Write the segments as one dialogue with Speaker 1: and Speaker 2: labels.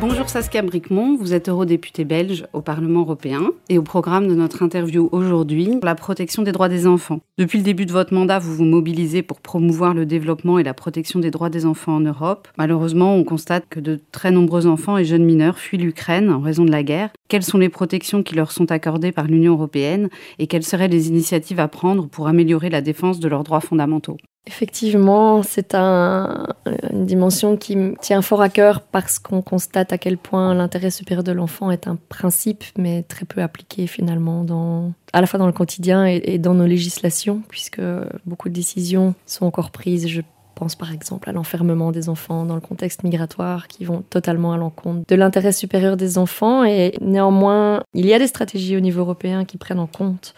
Speaker 1: Bonjour Saskia Bricmont, vous êtes eurodéputée belge au Parlement européen et au programme de notre interview aujourd'hui, la protection des droits des enfants. Depuis le début de votre mandat, vous vous mobilisez pour promouvoir le développement et la protection des droits des enfants en Europe. Malheureusement, on constate que de très nombreux enfants et jeunes mineurs fuient l'Ukraine en raison de la guerre. Quelles sont les protections qui leur sont accordées par l'Union européenne et quelles seraient les initiatives à prendre pour améliorer la défense de leurs droits fondamentaux?
Speaker 2: Effectivement, c'est un, une dimension qui me tient fort à cœur parce qu'on constate à quel point l'intérêt supérieur de l'enfant est un principe, mais très peu appliqué finalement dans, à la fois dans le quotidien et dans nos législations, puisque beaucoup de décisions sont encore prises. Je pense par exemple à l'enfermement des enfants dans le contexte migratoire qui vont totalement à l'encontre de l'intérêt supérieur des enfants. Et néanmoins, il y a des stratégies au niveau européen qui prennent en compte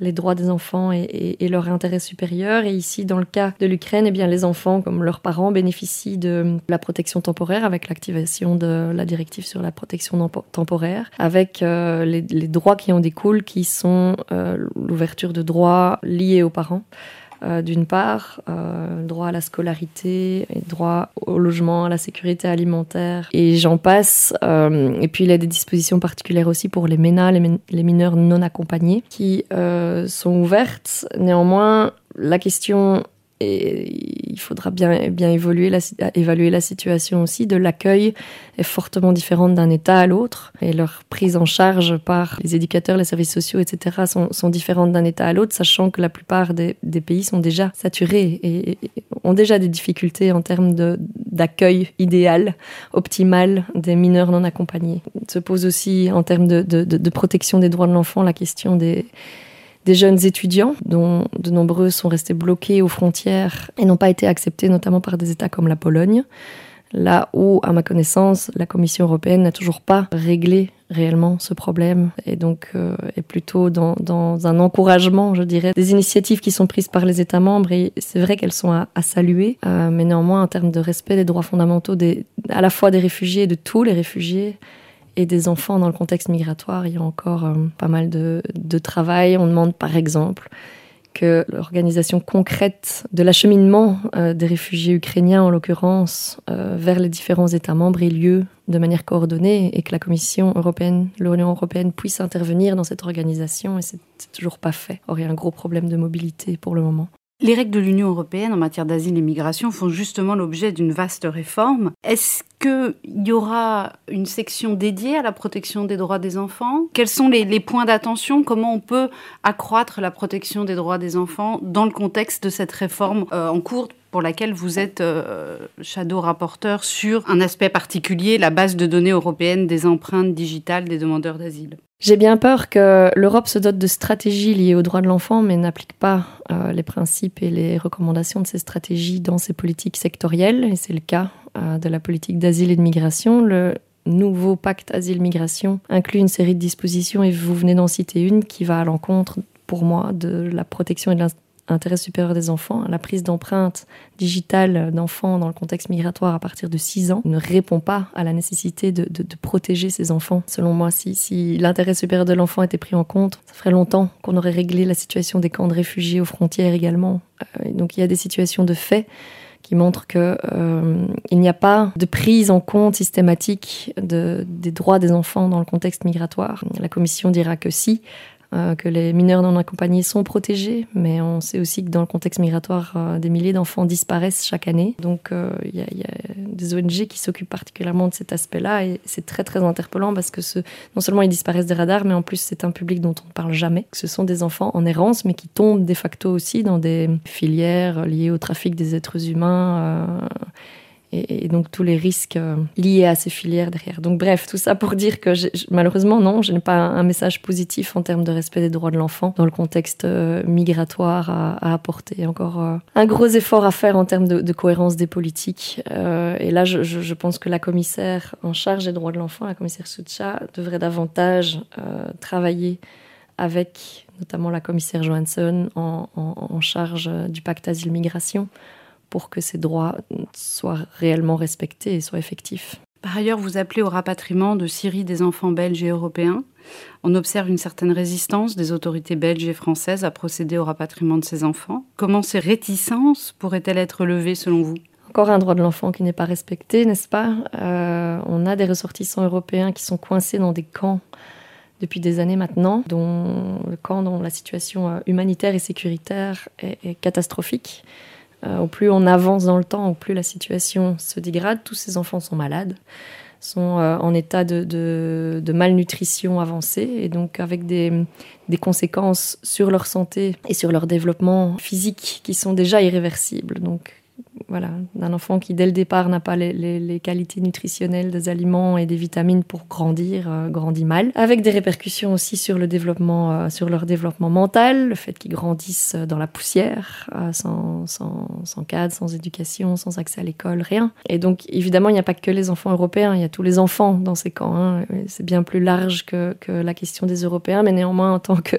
Speaker 2: les droits des enfants et, leur intérêt supérieur. Et ici, dans le cas de l'Ukraine, eh bien, les enfants, comme leurs parents, bénéficient de la protection temporaire avec l'activation de la directive sur la protection temporaire, avec euh, les, les, droits qui en découlent, qui sont euh, l'ouverture de droits liés aux parents. Euh, d'une part, euh, droit à la scolarité, droit au logement, à la sécurité alimentaire, et j'en passe. Euh, et puis il y a des dispositions particulières aussi pour les MENA, les, les mineurs non accompagnés, qui euh, sont ouvertes. Néanmoins, la question et il faudra bien, bien évoluer la, évaluer la situation aussi. De l'accueil est fortement différente d'un État à l'autre et leur prise en charge par les éducateurs, les services sociaux, etc. sont, sont différentes d'un État à l'autre, sachant que la plupart des, des, pays sont déjà saturés et, ont déjà des difficultés en termes d'accueil idéal, optimal des mineurs non accompagnés. Il se pose aussi en termes de, de, de protection des droits de l'enfant la question des des jeunes étudiants, dont de nombreux sont restés bloqués aux frontières et n'ont pas été acceptés, notamment par des États comme la Pologne, là où, à ma connaissance, la Commission européenne n'a toujours pas réglé réellement ce problème et donc euh, est plutôt dans, un encouragement, je dirais, des initiatives qui sont prises par les États membres et c'est vrai qu'elles sont à, saluer, euh, mais néanmoins en termes de respect des droits fondamentaux à la fois des réfugiés et de tous les réfugiés, et des enfants dans le contexte migratoire, il y a encore euh, pas mal de, travail. On demande par exemple que l'organisation concrète de l'acheminement euh, des réfugiés ukrainiens, en l'occurrence, euh, vers les différents États membres ait lieu de manière coordonnée et que la Commission européenne, l'Union européenne puisse intervenir dans cette organisation et c'est toujours pas fait. Or, il y a un gros problème de mobilité pour le moment.
Speaker 1: Les règles de l'Union européenne en matière d'asile et migration font justement l'objet d'une vaste réforme. Est-ce qu'il y aura une section dédiée à la protection des droits des enfants? Quels sont les, points d'attention? Comment on peut accroître la protection des droits des enfants dans le contexte de cette réforme euh, en cours pour laquelle vous êtes euh, shadow rapporteur sur un aspect particulier, la base de données européenne des empreintes digitales des demandeurs d'asile?
Speaker 2: J'ai bien peur que l'Europe se dote de stratégies liées aux droits de l'enfant, mais n'applique pas euh, les principes et les recommandations de ces stratégies dans ses politiques sectorielles, et c'est le cas euh, de la politique d'asile et de migration. Le nouveau pacte asile-migration inclut une série de dispositions, et vous venez d'en citer une, qui va à l'encontre, pour moi, de la protection et de intérêt supérieur des enfants, la prise d'empreintes digitales d'enfants dans le contexte migratoire à partir de 6 ans ne répond pas à la nécessité de, protéger ces enfants. Selon moi, si, l'intérêt supérieur de l'enfant était pris en compte, ça ferait longtemps qu'on aurait réglé la situation des camps de réfugiés aux frontières également. Euh, donc il y a des situations de fait qui montrent que euh, n'y a pas de prise en compte systématique de, des droits des enfants dans le contexte migratoire. La commission dira que si euh, que les mineurs non accompagnés sont protégés, mais on sait aussi que dans le contexte migratoire, euh, des milliers d'enfants disparaissent chaque année. Donc il euh, y, y a des ONG qui s'occupent particulièrement de cet aspect-là et c'est très très interpellant parce que non seulement ils disparaissent des radars, mais en plus c'est un public dont on ne parle jamais. Ce sont des enfants en errance, mais qui tombent de facto aussi dans des filières liées au trafic des êtres humains. Et, donc tous les risques euh, liés à ces filières derrière. Donc bref, tout ça pour dire que malheureusement, non, je n'ai pas un, message positif en termes de respect des droits de l'enfant dans le contexte euh, migratoire à, apporter. Encore euh, un gros effort à faire en termes de, cohérence des politiques. et là, je, pense que la commissaire en charge des droits de l'enfant, la commissaire Soucha, devrait davantage travailler avec notamment la commissaire Johansson en charge du pacte asile-migration pour que ces droits soient réellement respectés et soient effectifs.
Speaker 1: Par ailleurs, vous appelez au rapatriement de Syrie des enfants belges et européens. On observe une certaine résistance des autorités belges et françaises à procéder au rapatriement de ces enfants. Comment ces réticences pourraient-elles être levées selon vous?
Speaker 2: Encore un droit de l'enfant qui n'est pas respecté, n'est-ce pas? Euh, On a des ressortissants européens qui sont coincés dans des camps depuis des années maintenant, dont le camp dont la situation euh, humanitaire et sécuritaire est catastrophique. Euh, au plus on avance dans le temps, au plus la situation se dégrade. Tous ces enfants sont malades, sont euh, en état de, malnutrition avancée et donc avec des, conséquences sur leur santé et sur leur développement physique qui sont déjà irréversibles. Donc voilà, d'un enfant qui dès le départ n'a pas les, qualités nutritionnelles des aliments et des vitamines pour grandir, euh, grandit mal, avec des répercussions aussi sur le développement, euh, sur leur développement mental, le fait qu'ils grandissent dans la poussière, euh, sans, cadre, sans éducation, sans accès à l'école, rien. Et donc évidemment, il n'y a pas que les enfants européens, il y a tous les enfants dans ces camps. Hein. C'est bien plus large que la question des Européens, mais néanmoins en tant que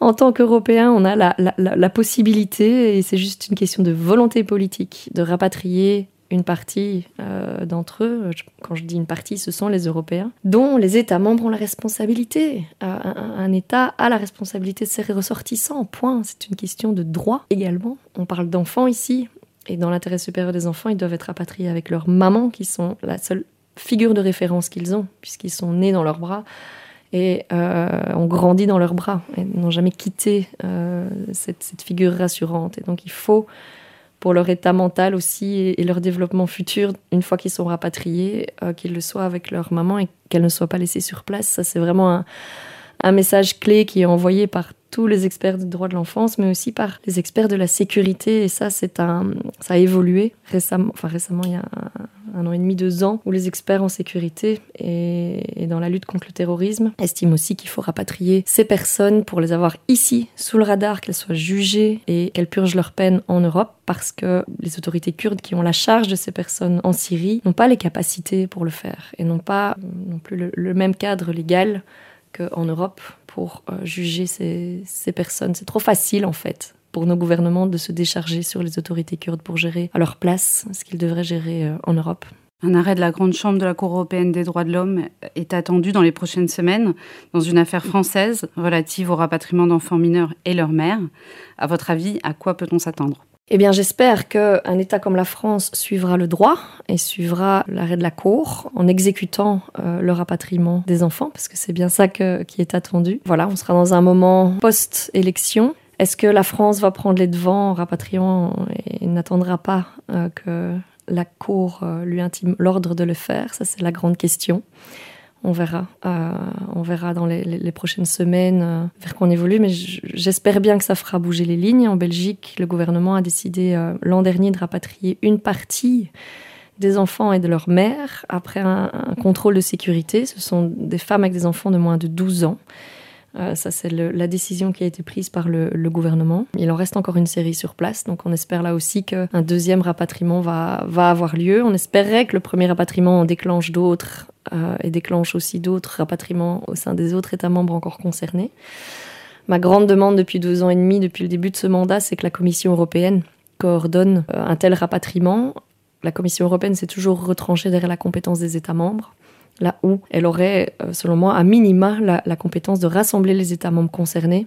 Speaker 2: en tant qu'Européens, on a la, possibilité, et c'est juste une question de volonté politique, de rapatrier une partie euh, d'entre eux, quand je dis une partie, ce sont les Européens, dont les États membres ont la responsabilité. Euh, un, État a la responsabilité de ses ressortissants, point. C'est une question de droit également. On parle d'enfants ici, et dans l'intérêt supérieur des enfants, ils doivent être rapatriés avec leurs mamans, qui sont la seule figure de référence qu'ils ont, puisqu'ils sont nés dans leurs bras et euh, ont grandi dans leurs bras et n'ont jamais quitté euh, cette, figure rassurante. Et donc il faut, pour leur état mental aussi et, leur développement futur, une fois qu'ils sont rapatriés, euh, qu'ils le soient avec leur maman et qu'elle ne soit pas laissée sur place. Ça, c'est vraiment un, un, message clé qui est envoyé par tous les experts du droit de l'enfance, mais aussi par les experts de la sécurité. Et ça, c'est un, ça a évolué récemment. Enfin, récemment, il y a an et demi, deux ans, où les experts en sécurité et, dans la lutte contre le terrorisme estiment aussi qu'il faut rapatrier ces personnes pour les avoir ici, sous le radar, qu'elles soient jugées et qu'elles purgent leur peine en Europe, parce que les autorités kurdes qui ont la charge de ces personnes en Syrie n'ont pas les capacités pour le faire et n'ont pas non plus le, même cadre légal qu'en Europe pour euh, juger ces personnes. C'est trop facile en fait pour nos gouvernements de se décharger sur les autorités kurdes pour gérer à leur place ce qu'ils devraient gérer euh, en Europe.
Speaker 1: Un arrêt de la Grande Chambre de la Cour européenne des droits de l'homme est attendu dans les prochaines semaines dans une affaire française relative au rapatriement d'enfants mineurs et leurs mères. À votre avis, à quoi peut-on s'attendre?
Speaker 2: Eh bien, j'espère qu'un État comme la France suivra le droit et suivra l'arrêt de la Cour en exécutant euh, le rapatriement des enfants, parce que c'est bien ça qui est attendu. Voilà, on sera dans un moment post-élection. Est-ce que la France va prendre les devants en rapatriant et n'attendra pas euh, que la Cour euh, lui intime l'ordre de le faire? Ça, c'est la grande question on verra. Euh, on verra dans les, prochaines semaines euh, vers quoi on évolue, mais j'espère bien que ça fera bouger les lignes. En Belgique, le gouvernement a décidé l'an dernier de rapatrier une partie des enfants et de leurs mères après un, contrôle de sécurité. Ce sont des femmes avec des enfants de moins de 12 ans. Ça, c'est la décision qui a été prise par le, gouvernement. Il en reste encore une série sur place, donc on espère là aussi qu'un deuxième rapatriement va, va avoir lieu. On espérait que le premier rapatriement en déclenche d'autres euh, et déclenche aussi d'autres rapatriements au sein des autres États membres encore concernés. Ma grande demande depuis deux ans et demi, depuis le début de ce mandat, c'est que la Commission européenne coordonne euh, un tel rapatriement. La Commission européenne s'est toujours retranchée derrière la compétence des États membres, là où elle aurait, euh, selon moi, à minima la, la compétence de rassembler les États membres concernés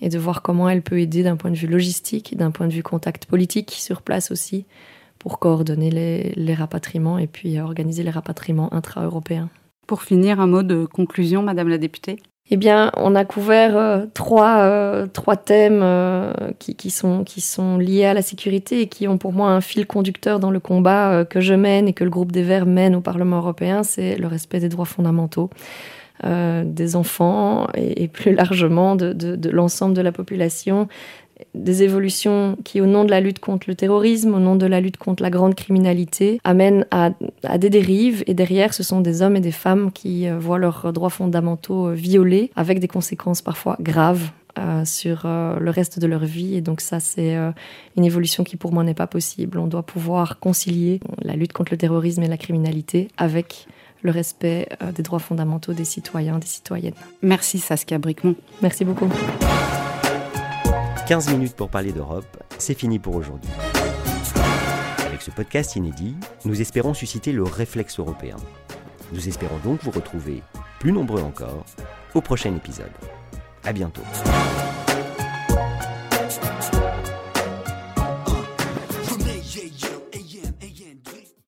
Speaker 2: et de voir comment elle peut aider d'un point de vue logistique, d'un point de vue contact politique sur place aussi, pour coordonner les, rapatriements et puis organiser les rapatriements intra-européens.
Speaker 1: Pour finir, un mot de conclusion, Madame la députée?
Speaker 2: Eh bien, on a couvert euh, trois, euh, trois thèmes euh, qui, sont, liés à la sécurité et qui ont pour moi un fil conducteur dans le combat que je mène et que le groupe des Verts mène au Parlement européen, c'est le respect des droits fondamentaux des enfants et, plus largement de l'ensemble de la population des évolutions qui, au nom de la lutte contre le terrorisme, au nom de la lutte contre la grande criminalité, amènent à, des dérives. Et derrière, ce sont des hommes et des femmes qui euh, voient leurs droits fondamentaux euh, violés, avec des conséquences parfois graves euh, sur le reste de leur vie. Et donc ça, c'est une évolution qui pour moi n'est pas possible. On doit pouvoir concilier la lutte contre le terrorisme et la criminalité avec le respect des droits fondamentaux des citoyens, des citoyennes.
Speaker 1: Merci Saskia Bricmont.
Speaker 2: Merci beaucoup.
Speaker 3: 15 minutes pour parler d'Europe, c'est fini pour aujourd'hui. Avec ce podcast inédit, nous espérons susciter le réflexe européen. Nous espérons donc vous retrouver, plus nombreux encore, au prochain épisode. À bientôt.